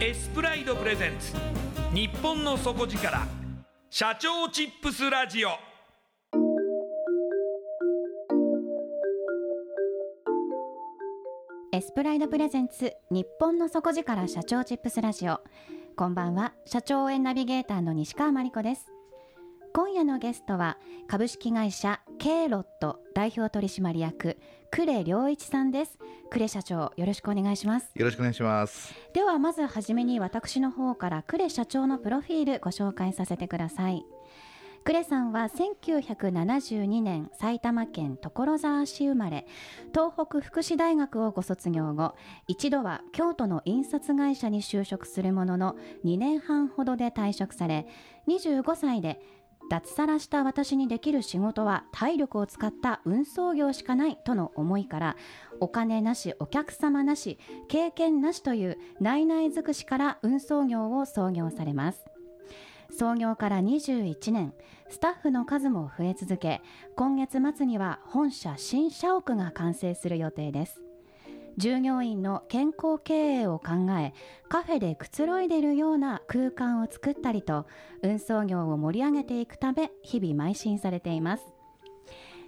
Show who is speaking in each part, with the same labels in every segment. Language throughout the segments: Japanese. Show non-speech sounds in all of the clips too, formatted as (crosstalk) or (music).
Speaker 1: エスプライドプレゼンツ。日本の底力。社長チップスラジオ。
Speaker 2: エスプライドプレゼンツ。日本の底力社長チップスラジオ。こんばんは。社長応援ナビゲーターの西川真理子です。今夜のゲストは株式会社ケーロット代表取締役呉良一さんです。呉社長よろしくお願いします。
Speaker 3: よろしくお願いします。
Speaker 2: ではまずはじめに私の方から呉社長のプロフィールご紹介させてください。呉さんは1972年埼玉県所沢市生まれ東北福祉大学をご卒業後一度は京都の印刷会社に就職するものの2年半ほどで退職され25歳で脱サラした私にできる仕事は体力を使った運送業しかないとの思いからお金なしお客様なし経験なしという内々尽くしから運送業を創業されます。創業から21年スタッフの数も増え続け今月末には本社新社屋が完成する予定です。従業員の健康経営を考えカフェでくつろいでるような空間を作ったりと運送業を盛り上げていくため日々邁進されています。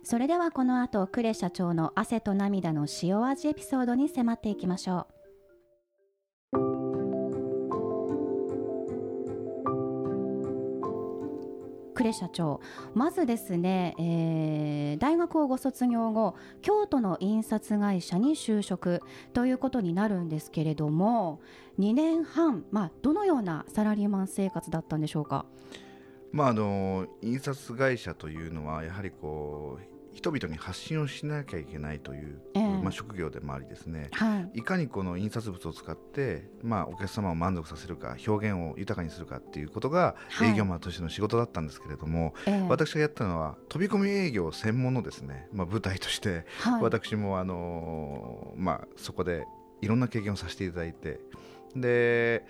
Speaker 2: それではこの後呉社長の汗と涙の塩味エピソードに迫っていきましょう。呉社長まずですね、えー、大学をご卒業後京都の印刷会社に就職ということになるんですけれども2年半、まあ、どのようなサラリーマン生活だったんでしょうか？
Speaker 3: まあ、あの印刷会社というのはやはりこう人々に発信をしなきゃいけないという、えー、まあ、職業でもありですね、はい、いかにこの印刷物を使って、まあ、お客様を満足させるか表現を豊かにするかっていうことが営業マンとしての仕事だったんですけれども、はい、私がやったのは飛び込み営業専門のですね、まあ、舞台として、はい、私もあの、まあ、そこでいろんな経験をさせていただいてで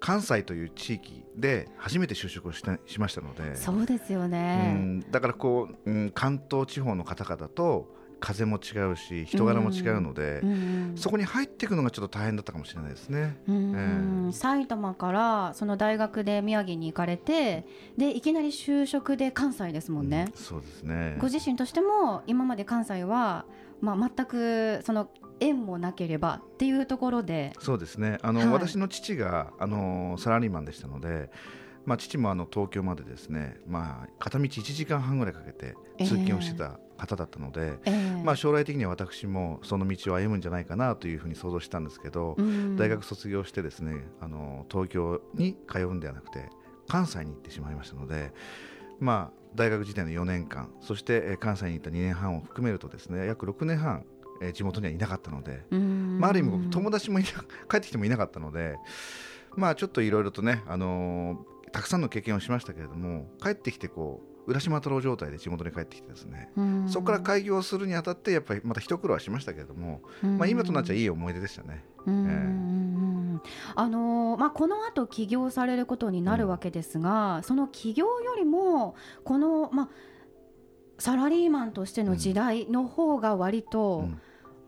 Speaker 3: 関西という地域で初めて就職をしたしましたので
Speaker 2: そうですよね、
Speaker 3: うん、だからこう、うん、関東地方の方々と風も違うし人柄も違うので、うんうん、そこに入っていくのがちょっと大変だったかもしれないですね、え
Speaker 2: ー、埼玉からその大学で宮城に行かれてでいきなり就職で関西ですもんね、
Speaker 3: そうですね。
Speaker 2: ご自身としても今まで関西はまあ、全くその縁もなければっていうところで。
Speaker 3: そうですね。あの、はい、私の父があのサラリーマンでしたので、まあ、父もあの東京までですね、まあ、片道1時間半ぐらいかけて通勤をしてた方だったので、えー、まあ、将来的には私もその道を歩むんじゃないかなというふうに想像したんですけど、大学卒業してですねあの東京に通うんではなくて関西に行ってしまいましたので、まあ、大学時代の4年間そして関西に行った2年半を含めるとですね約6年半地元にはいなかったので、まあ、ある意味友達も (laughs) 帰ってきてもいなかったので、まあ、ちょっといろいろとね、あのー、たくさんの経験をしましたけれども帰ってきてこう浦島太郎状態で地元に帰ってきてですねそこから開業するにあたってやっぱりまた一苦労はしましたけれども、まあ、今となっちゃいい思い出でしたね。えー、
Speaker 2: あのー、まあ、この後起業されることになるわけですが、うん、その起業よりもこの、まあ、サラリーマンとしての時代の方が割と、うん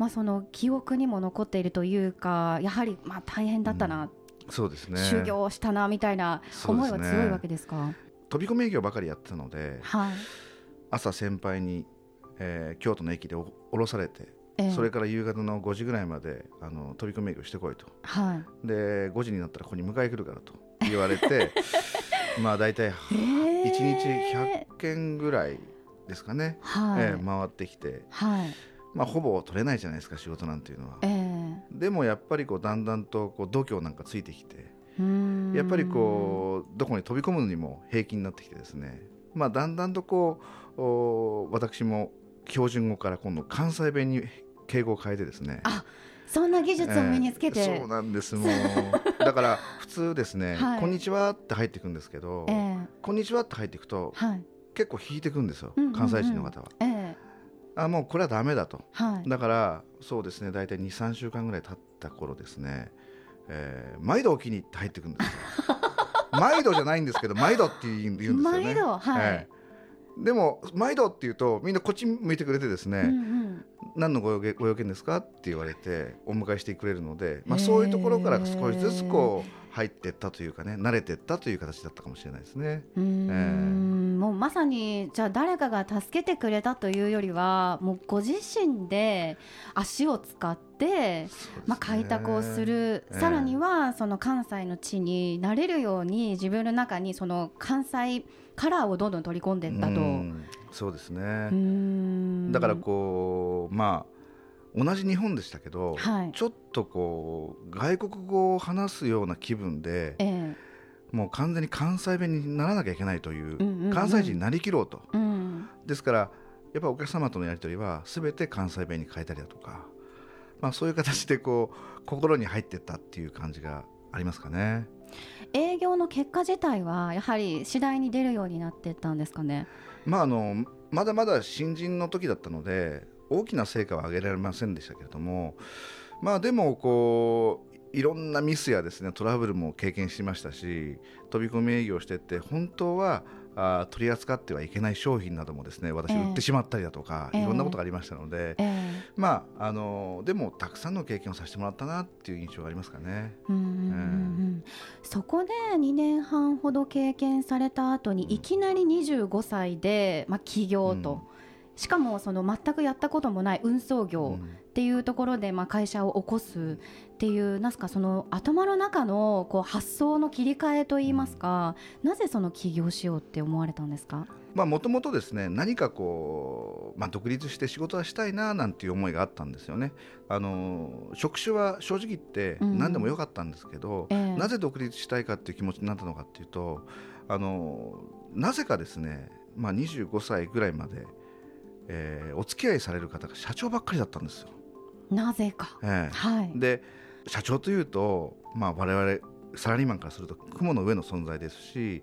Speaker 2: まあ、その記憶にも残っているというかやはりまあ大変だったな、うん、
Speaker 3: そうですね。
Speaker 2: 修行したなみたいな思いは強いわけですか、ね、
Speaker 3: 飛び込み営業ばかりやってたので、はい、朝先輩に、えー、京都の駅で降ろされて、えー、それから夕方の5時ぐらいまであの飛び込み営業してこいと、はい、で5時になったらここに迎え来るからと言われて (laughs) まあ大体1日100件ぐらいですかね、はい、えー、回ってきて。はいまあ、ほぼ取れないじゃないですか仕事なんていうのは、えー、でもやっぱりこうだんだんとこう度胸なんかついてきてやっぱりこうどこに飛び込むのにも平気になってきてですね、まあ、だんだんとこう私も標準語から今度関西弁に敬語を変えてですね。
Speaker 2: あそんな技術を身につけて、
Speaker 3: えー、そうなんですもう。(laughs) だから普通ですね、はい、こんにちはって入っていくんですけど、えー、こんにちはって入っていくと、はい、結構引いていくんですよ、関西人の方は。えーあもうこれはだめだと、はい、だからそうですね大体23週間ぐらい経った頃ですね、えー、毎度お気に入って入ってくるんですよ。(laughs) 毎度じゃないんですけど毎度って言うんですよね。
Speaker 2: 毎度はい、
Speaker 3: でも毎度って言うとみんなこっち向いてくれてですね、うんうん、何のごご用件ですかって言われてお迎えしてくれるので、まあ、そういうところから少しずつこう入っていったというかね慣れていったという形だったかもしれないですね。
Speaker 2: うん、えー、もうまさにじゃあ誰かが助けてくれたというよりはもうご自身で足を使って、ね、まあ、開拓をする、えー、さらにはその関西の地になれるように自分の中にその関西カラーをどんどん取り込んでいったと。
Speaker 3: そうですね。だからこうまあ同じ日本でしたけど、はい、ちょっとこう外国語を話すような気分で、えー、もう完全に関西弁にならなきゃいけないという関西人になりきろうと、うん、ですからやっぱお客様とのやり取りは全て関西弁に変えたりだとか、まあ、そういう形でこう心に入っていったっていう感じがありますかね。
Speaker 2: 営業の結果自体はやはり次第に出るようになっていったんですかね。
Speaker 3: まああのまだまだ新人の時だったので大きな成果は上げられませんでしたけれどもまあでもこういろんなミスやですねトラブルも経験しましたし飛び込み営業してって本当はあ取り扱ってはいけない商品などもですね私売ってしまったりだとか、えー、いろんなことがありましたので、えー、まああのでもたくさんの経験をさせてもらったなっていう印象がありますかね。うん、
Speaker 2: えー、そこで2年半ほど経験された後にいきなり25歳で、まあ、起業と。しかもその全くやったこともない運送業っていうところでまあ会社を起こすっていうなんすかその頭の中のこう発想の切り替えといいますか、なぜその起業しようって思われたんですか？
Speaker 3: もともとですね何かこう、まあ、独立して仕事はしたいななんていう思いがあったんですよね。あの職種は正直言って何でもよかったんですけど、うんえ。ー、なぜ独立したいかっていう気持ちになったのかっていうとあのなぜかですね、まあ、25歳ぐらいまでえー、お付き合いされる方が社長ばっかりだったんですよ。
Speaker 2: なぜか、
Speaker 3: えー、はい、で社長というと、まあ、我々サラリーマンからすると雲の上の存在ですし、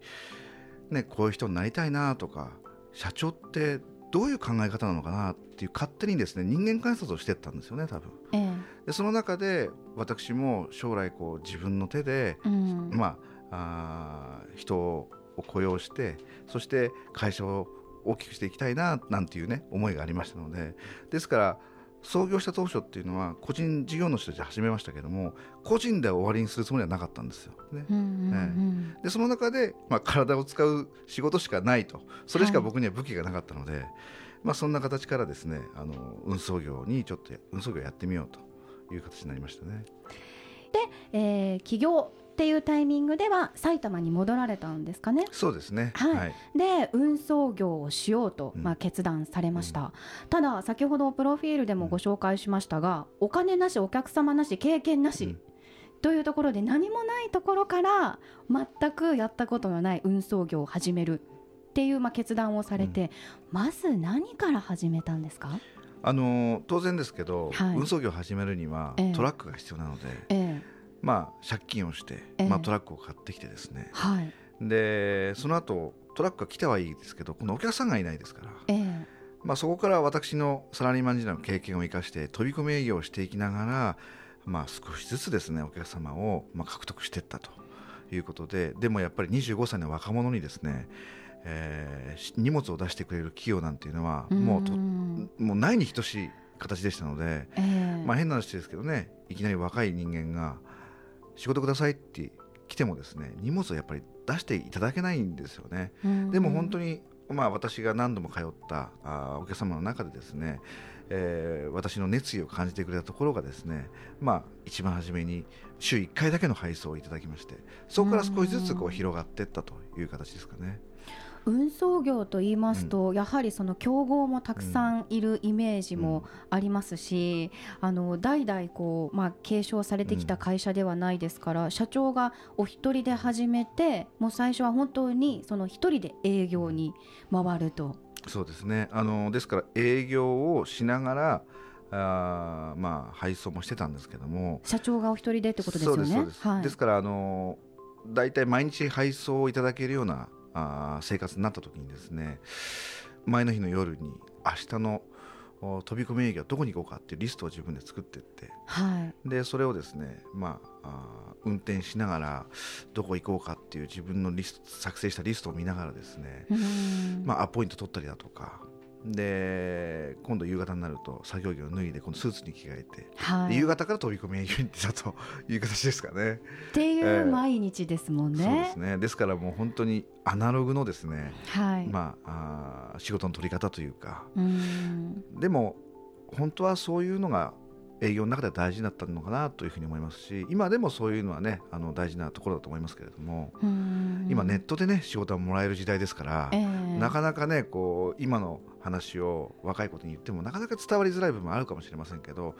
Speaker 3: ね、こういう人になりたいなとか社長ってどういう考え方なのかなっていう勝手にですね人間観察をしてったんですよね多分、ええ、でその中で私も将来こう自分の手で、うん、まああ人を雇用してそして会社を大きくしていきたいななんていうね思いがありましたので。ですから創業した当初っていうのは個人事業主として始めましたけども個人で終わりにするつもりはなかったんですよ。ね、うんうんうんでその中で、まあ、体を使う仕事しかないと。それしか僕には武器がなかったので、はい、まあ、そんな形からですねあの運送業にちょっと運送業やってみようという形になりましたね。
Speaker 2: で、えー、起業っていうタイミングでは埼玉に戻られたんですかね。
Speaker 3: そうですね、
Speaker 2: はい、はい、で運送業をしようと、まあ、決断されました、うん、ただ先ほどプロフィールでもご紹介しましたが、お金なしお客様なし経験なし、うん。というところで何もないところから全くやったことのない運送業を始めるっていうまあ決断をされて、うん、まず何から始めたんですか？
Speaker 3: あの当然ですけど、はい、運送業を始めるにはトラックが必要なので、ええまあ、借金をして、まあ、トラックを買ってきてですね、はい、でその後トラックが来てはいいですけどこのお客さんがいないですから、えまあ、そこから私のサラリーマン時代の経験を生かして飛び込み営業をしていきながら、まあ、少しずつですねお客様をまあ獲得していったということででもやっぱり25歳の若者にですねえー、荷物を出してくれる企業なんていうのはもうともうないに等しい形でしたので、えー、まあ、変な話ですけどねいきなり若い人間が仕事くださいって来てもですね荷物をやっぱり出していただけないんですよね。でも本当にまあ、私が何度も通ったあお客様の中でですね、えー、私の熱意を感じてくれたところがですね、まあ、一番初めに週1回だけの配送をいただきましてそこから少しずつこう広がっていったという形ですかね。
Speaker 2: 運送業と言いますと、うん、やはりその競合もたくさんいるイメージもありますし、うん、あの代々こう、まあ、継承されてきた会社ではないですから、うん、社長がお一人で始めてもう最初は本当にその一人で営業に回ると。
Speaker 3: そうですね。あのですから営業をしながらあまあ配送もしてたんですけども。
Speaker 2: 社長がお一人でってことですよね？
Speaker 3: です。はい、ですからあの大体毎日配送をいただけるようなあ生活になった時にですね前の日の夜に明日の飛び込み営業どこに行こうかっていうリストを自分で作っていって、はい、でそれをですね、まあ、あ運転しながらどこ行こうかっていう自分のリスト作成したリストを見ながらですね、まあ、アポイント取ったりだとかで今度夕方になると作業着を脱いで今度スーツに着替えて、はい、夕方から飛び込み営業に行ってたという形ですかね。
Speaker 2: っていう毎日ですもんね。えー、
Speaker 3: そうですね。ですからもう本当にアナログのですね、はい。まあ、あ仕事の取り方というか。でも本当はそういうのが営業の中では大事だったのかなというふうに思いますし今でもそういうのはねあの大事なところだと思いますけれども今ネットでね仕事はもらえる時代ですから、えー、なかなかねこう今の話を若い子に言ってもなかなか伝わりづらい部分もあるかもしれませんけど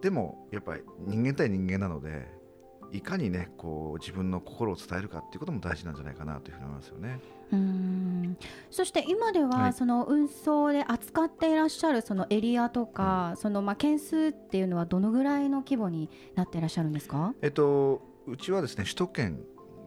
Speaker 3: でもやっぱり人間対人間なのでいかにねこう自分の心を伝えるかっていうことも大事なんじゃないかなというふうに思いますよね。
Speaker 2: うんそして今ではその運送で扱っていらっしゃるそのエリアとか、そのまあ件数っていうのはどのぐらいの規模になっていらっしゃるんですか、
Speaker 3: えっと、うちはですね首都圏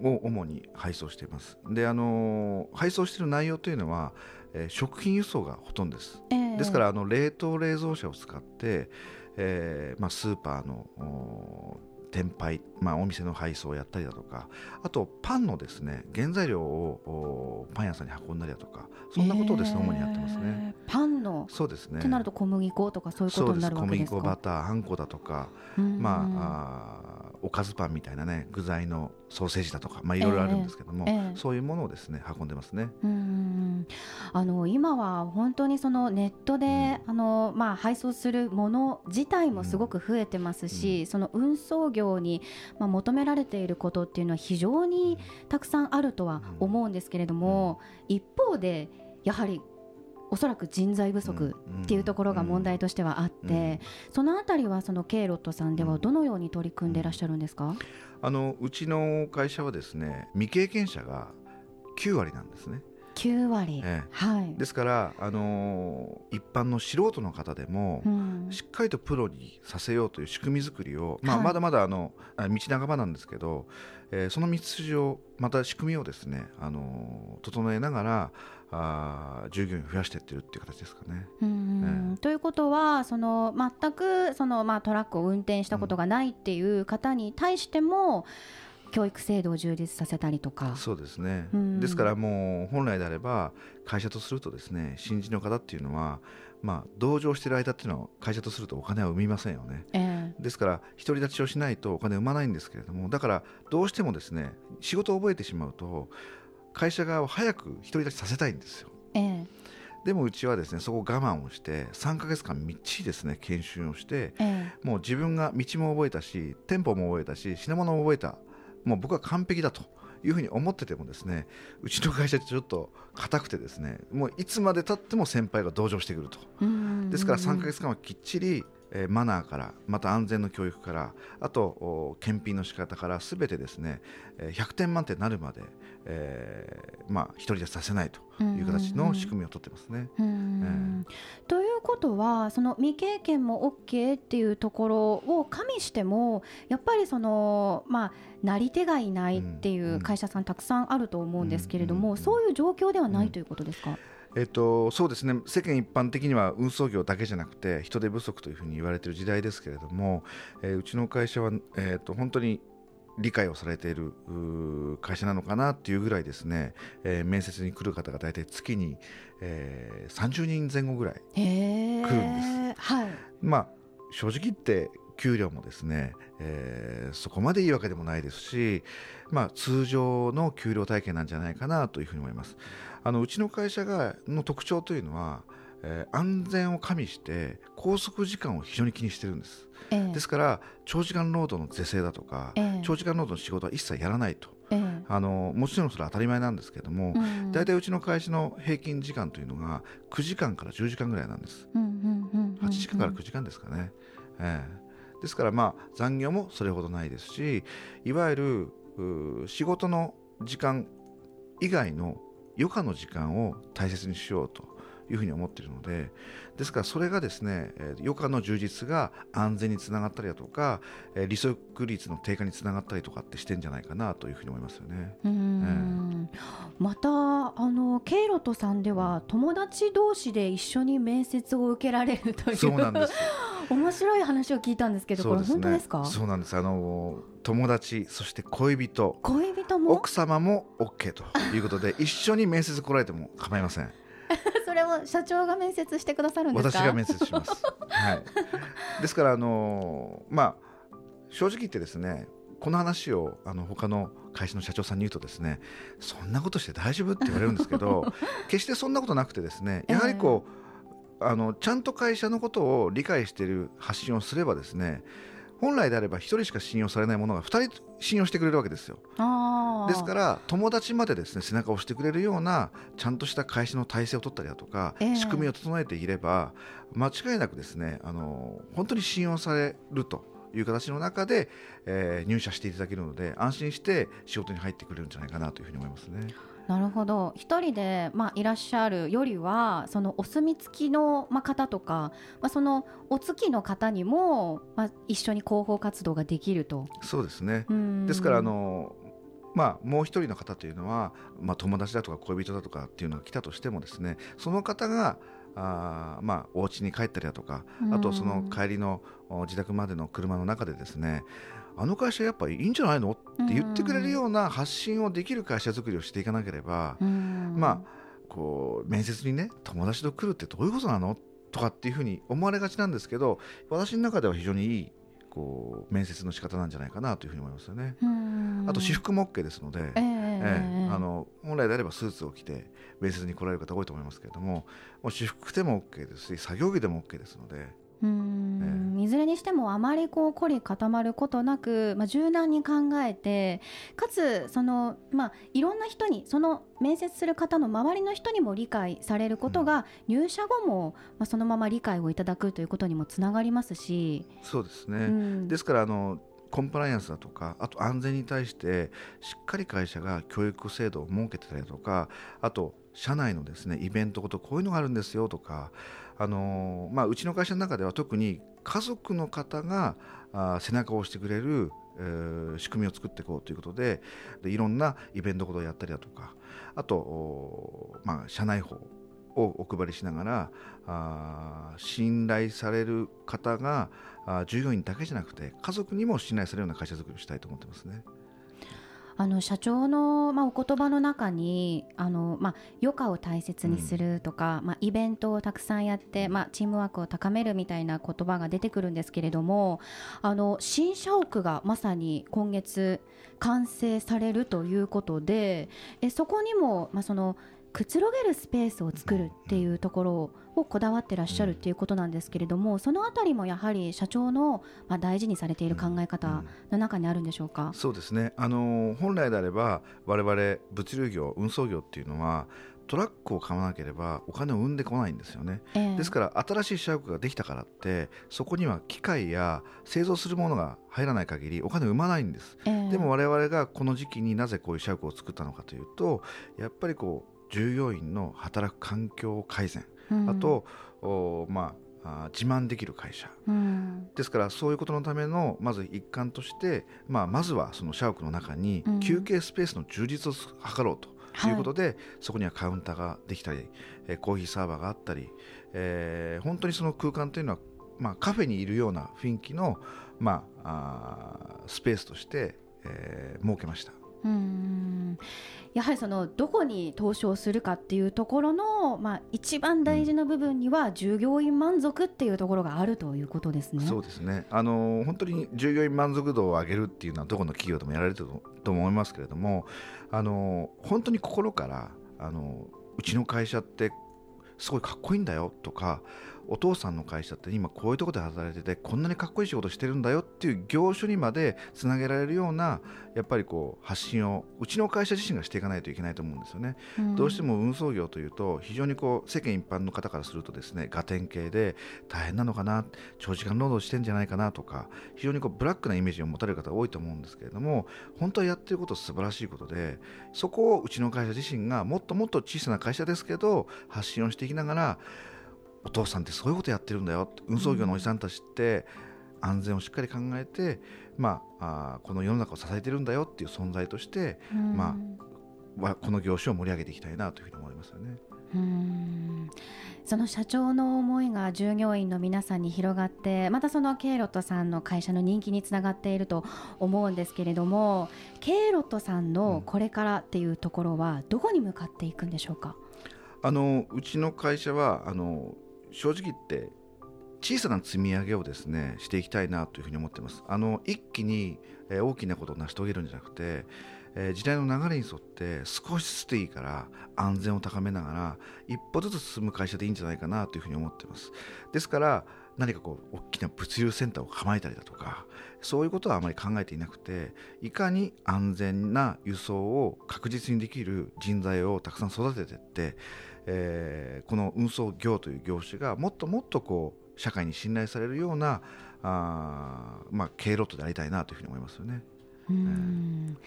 Speaker 3: を主に配送しています。であの配送している内容というのは、えー、食品輸送がほとんどです。えー、ですからあの冷凍冷蔵車を使って、えーまあ、スーパーの転配、まあ、お店の配送をやったりだとかあとパンのですね原材料をパン屋さんに運んだりだとかそんなことをですね、えー、主にやってますね。
Speaker 2: パンの
Speaker 3: そうですね。
Speaker 2: となると小麦粉とかそういうことになるわけですか？小麦粉
Speaker 3: バターあんこだとか、まああおかずパンみたいなね具材のソーセージだとか、まあ、いろいろあるんですけども、えーえー、そういうものをですね運んでますね。うん
Speaker 2: あの今は本当にそのネットで、うん、あのまあ、配送するもの自体もすごく増えてますし、うん、その運送業に、まあ、求められていることっていうのは非常にたくさんあるとは思うんですけれども、うん、一方でやはりおそらく人材不足っていうところが問題としてはあって、そのあたりはそのケイロットさんではどのように取り組んでいらっしゃるんですか、
Speaker 3: あのうちの会社はですね未経験者が9割なんですね。
Speaker 2: 9割、ええ、はい、
Speaker 3: ですから、あのー、一般の素人の方でも、うん、しっかりとプロにさせようという仕組み作りを、まあ、まだまだあの道半ばなんですけど、えー、その道筋をまた仕組みをですね、あのー、整えながらあ従業員を増やしていってるっていう形ですかね。
Speaker 2: うん、えー、ということはその全くその、まあ、トラックを運転したことがないっていう方に対しても、教育制度を充実させたりとか。
Speaker 3: そうですね、うん、ですからもう本来であれば会社とするとですね新人の方っていうのはまあ、同情している間っていうのは会社とするとお金は生みませんよね、えー、ですから独り立ちをしないとお金生まないんですけれどもだからどうしてもですね仕事を覚えてしまうと会社側を早く独り立ちさせたいんですよ、えー、でもうちはですねそこを我慢をして3か月間みっちりですね研修をして、えー、もう自分が道も覚えたし店舗も覚えたし品物も覚えた。もう僕は完璧だというふうに思っててもですねうちの会社ってちょっと硬くてですねもういつまでたっても先輩が同情してくると。ですから3か月間はきっちりえマナーからまた安全の教育からあと検品の仕方からすべてですね100点満点になるまで、えー、まあ一人でさせないという形の仕組みを取ってますね。
Speaker 2: ということはその未経験も OK っていうところを加味してもやっぱりそのまあなり手がいないっていう会社さんたくさんあると思うんですけれども、そういう状況ではないということですか？うん
Speaker 3: えっと、そうですね世間一般的には運送業だけじゃなくて人手不足というふうに言われている時代ですけれども、えー、うちの会社は、えー、っと本当に理解をされている会社なのかなっていうぐらいですね、えー、面接に来る方が大体月に、えー、30人前後ぐらい来るんです。はい、まあ正直言って給料もですね、えー、そこまでいいわけでもないですし、まあ、通常の給料体系なんじゃないかなというふうに思います。あのうちの会社がの特徴というのは、えー、安全を加味して拘束時間を非常に気にしてるんです、えー、ですから長時間労働の是正だとか、えー、長時間労働の仕事は一切やらないと、えー、あのもちろんそれは当たり前なんですけれども、大体うちの会社の平均時間というのが9時間から10時間ぐらいなんです、8時間から9時間ですかね、えー、ですからまあ残業もそれほどないですしいわゆる仕事の時間以外の余暇の時間を大切にしようというふうに思っているのでですからそれがですね余暇の充実が安全につながったりだとか利息率の低下につながったりとかってしてんじゃないかなというふうに思いますよね。えー、
Speaker 2: またあのケイロトさんでは友達同士で一緒に面接を受けられるという。そうなんです面白い話を聞いたんですけど、ね、これ本当ですか？
Speaker 3: そうなんです。あの友達そして恋人。
Speaker 2: 恋人も？
Speaker 3: 奥様も OK ということで (laughs) 一緒に面接来られても構いません。(laughs)
Speaker 2: それを社長が面接してくださるんです
Speaker 3: か？私が面接します、(laughs) はい、ですからあのまあ正直言ってですねこの話をあの他の会社の社長さんに言うとですねそんなことして大丈夫って言われるんですけど決してそんなことなくてですねやはりこう、えー、あのちゃんと会社のことを理解している発信をすればですね本来であれば1人しか信用されないものが2人信用してくれるわけですよ。ですから友達までですね背中を押してくれるようなちゃんとした会社の体制を取ったりだとか、えー、仕組みを整えていれば間違いなくですねあの本当に信用されるという形の中で、えー、入社していただけるので安心して仕事に入ってくれるんじゃないかなというふうに思いますね。
Speaker 2: なるほど。一人で、まあ、いらっしゃるよりはそのお墨付きの、まあ、方とか、まあ、そのお月の方にも、まあ、一緒に広報活動ができると。
Speaker 3: そうですね。ですからあのまあ、もう一人の方というのは、まあ、友達だとか恋人だとかっていうのが来たとしてもですねその方があまあお家に帰ったりだとかあとその帰りの自宅までの車の中でですねあの会社やっぱりいいんじゃないの？って言ってくれるような発信をできる会社づくりをしていかなければ、まあこう面接にね友達と来るってどういうことなの？とかっていうふうに思われがちなんですけど私の中では非常にいいこう面接の仕方なんじゃないかなというふうに思いますよね。あと私服も OK ですので、えー、えー、あの本来であればスーツを着て面接に来られる方多いと思いますけれどももう私服でも OK ですし作業着でも OK ですので。
Speaker 2: うん、いずれにしてもあまりこう凝り固まることなく、まあ、柔軟に考えてかつその、まあ、いろんな人にその面接する方の周りの人にも理解されることが、入社後も、まあ、そのまま理解をいただくということにもつながりますし。
Speaker 3: そうですね、うん、ですからあのコンプライアンスだとかあと安全に対してしっかり会社が教育制度を設けてたりとかあと社内のですねイベントごとこういうのがあるんですよとかあのまあ、うちの会社の中では特に家族の方があ背中を押してくれる、えー、仕組みを作っていこうということででいろんなイベントごとをやったりだとかあと、まあ、社内法をお配りしながらあ信頼される方があ従業員だけじゃなくて家族にも信頼されるような会社づくりをしたいと思ってますね。
Speaker 2: あの社長の、まあ、お言葉の中にあの、まあ、余暇を大切にするとか、うん、まあ、イベントをたくさんやって、まあ、チームワークを高めるみたいな言葉が出てくるんですけれどもあの新社屋がまさに今月完成されるということでえそこにも、まあ、そのくつろげるスペースを作るっていうところをこだわってらっしゃるっていうことなんですけれどもそのあたりもやはり社長のまあ大事にされている考え方の中にあるんでしょうか、
Speaker 3: そうですね。あの本来であれば我々物流業運送業っていうのはトラックを買わなければお金を生んでこないんですよね、えー、ですから新しい社屋ができたからってそこには機械や製造するものが入らない限りお金を生まないんです、えー、でも我々がこの時期になぜこういう社屋を作ったのかというとやっぱりこう従業員の働く環境改善、うん、あとまあ自慢できる会社、うん、ですからそういうことのためのまず一環として、まあ、まずはその社屋の中に休憩スペースの充実を図ろうとということで、はい、そこにはカウンターができたり、えー、コーヒーサーバーがあったり、えー、本当にその空間というのは、まあ、カフェにいるような雰囲気の、まあ、あスペースとして、えー、設けました。うん
Speaker 2: やはりそのどこに投資をするかっていうところの、まあ、一番大事な部分には従業員満足っていうところがあるということですね。
Speaker 3: そうですねあの本当に従業員満足度を上げるっていうのはどこの企業でもやられてると思いますけれどもあの本当に心からあのうちの会社ってすごいかっこいいんだよとかお父さんの会社って今こういうところで働いててこんなにかっこいい仕事してるんだよっていう業種にまでつなげられるようなやっぱりこう発信をうちの会社自身がしていかないといけないと思うんですよね。うん、どうしても運送業というと非常にこう世間一般の方からするとですねガテン系で大変なのかな長時間労働してんじゃないかなとか非常にこうブラックなイメージを持たれる方多いと思うんですけれども本当はやってること素晴らしいことでそこをうちの会社自身がもっともっと小さな会社ですけど発信をしていきながらお父さんってそういうことやってるんだよ。運送業のおじさんたちって安全をしっかり考えて、まあ、あこの世の中を支えてるんだよっていう存在として、まあ、この業種を盛り上げていきたいなというふうに思いますよね。うん。
Speaker 2: その社長の思いが従業員の皆さんに広がってまたそのケイロットさんの会社の人気につながっていると思うんですけれどもケイロットさんのこれからっていうところはどこに向かっていくんでしょうか、
Speaker 3: あのうちの会社はあの正直言って小さな積み上げをですねしていきたいなというふうに思ってます。あの一気に、え大きなことを成し遂げるんじゃなくて、え、時代の流れに沿って少しずつでいいから安全を高めながら一歩ずつ進む会社でいいんじゃないかなというふうに思ってます。ですから何かこう大きな物流センターを構えたりだとかそういうことはあまり考えていなくていかに安全な輸送を確実にできる人材をたくさん育ててってえー、この運送業という業種がもっともっとこう社会に信頼されるようなあ、まあ、経路とでありたいなというふうに思いますよね。うん。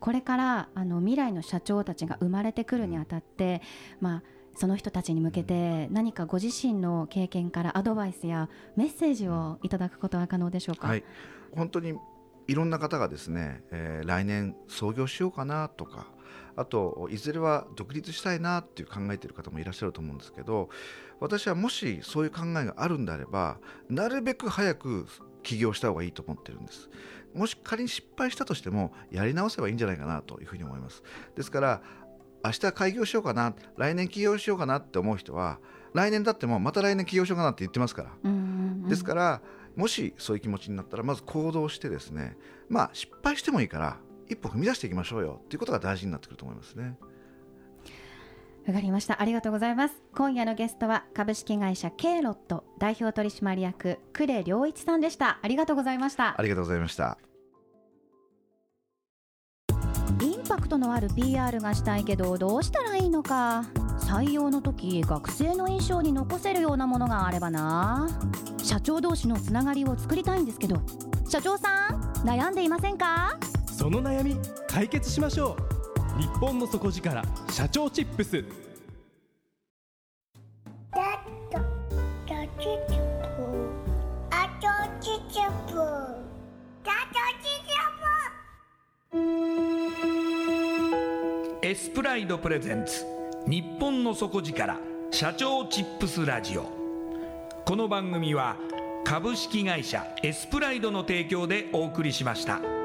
Speaker 2: これからあの未来の社長たちが生まれてくるにあたって、まあ、その人たちに向けて何かご自身の経験からアドバイスやメッセージをいただくことは可能でしょうか、はい、
Speaker 3: 本当にいろんな方がですね、えー、来年創業しようかなとかあといずれは独立したいなっていう考えている方もいらっしゃると思うんですけど私はもしそういう考えがあるんであればなるべく早く起業した方がいいと思ってるんです。もし仮に失敗したとしてもやり直せばいいんじゃないかなというふうに思います。ですから明日開業しようかな来年起業しようかなって思う人は来年だってもまた来年起業しようかなって言ってますから、ですからもしそういう気持ちになったらまず行動してですねまあ失敗してもいいから一歩踏み出していきましょうよ。ということが大事になってくると思いますね。
Speaker 2: わかりました。ありがとうございます。今夜のゲストは株式会社ケイロット代表取締役呉良一さんでした。ありがとうございました。
Speaker 3: ありがとうございました。
Speaker 2: インパクトのある PR がしたいけどどうしたらいいのか。採用の時学生の印象に残せるようなものがあればな。社長同士のつながりを作りたいんですけど社長さん悩んでいませんか？
Speaker 4: その悩み解決しましょう。日本の底力社長チップス。
Speaker 1: エスプライドプレゼンツ日本の底力社長チップスラジオ。この番組は株式会社エスプライドの提供でお送りしました。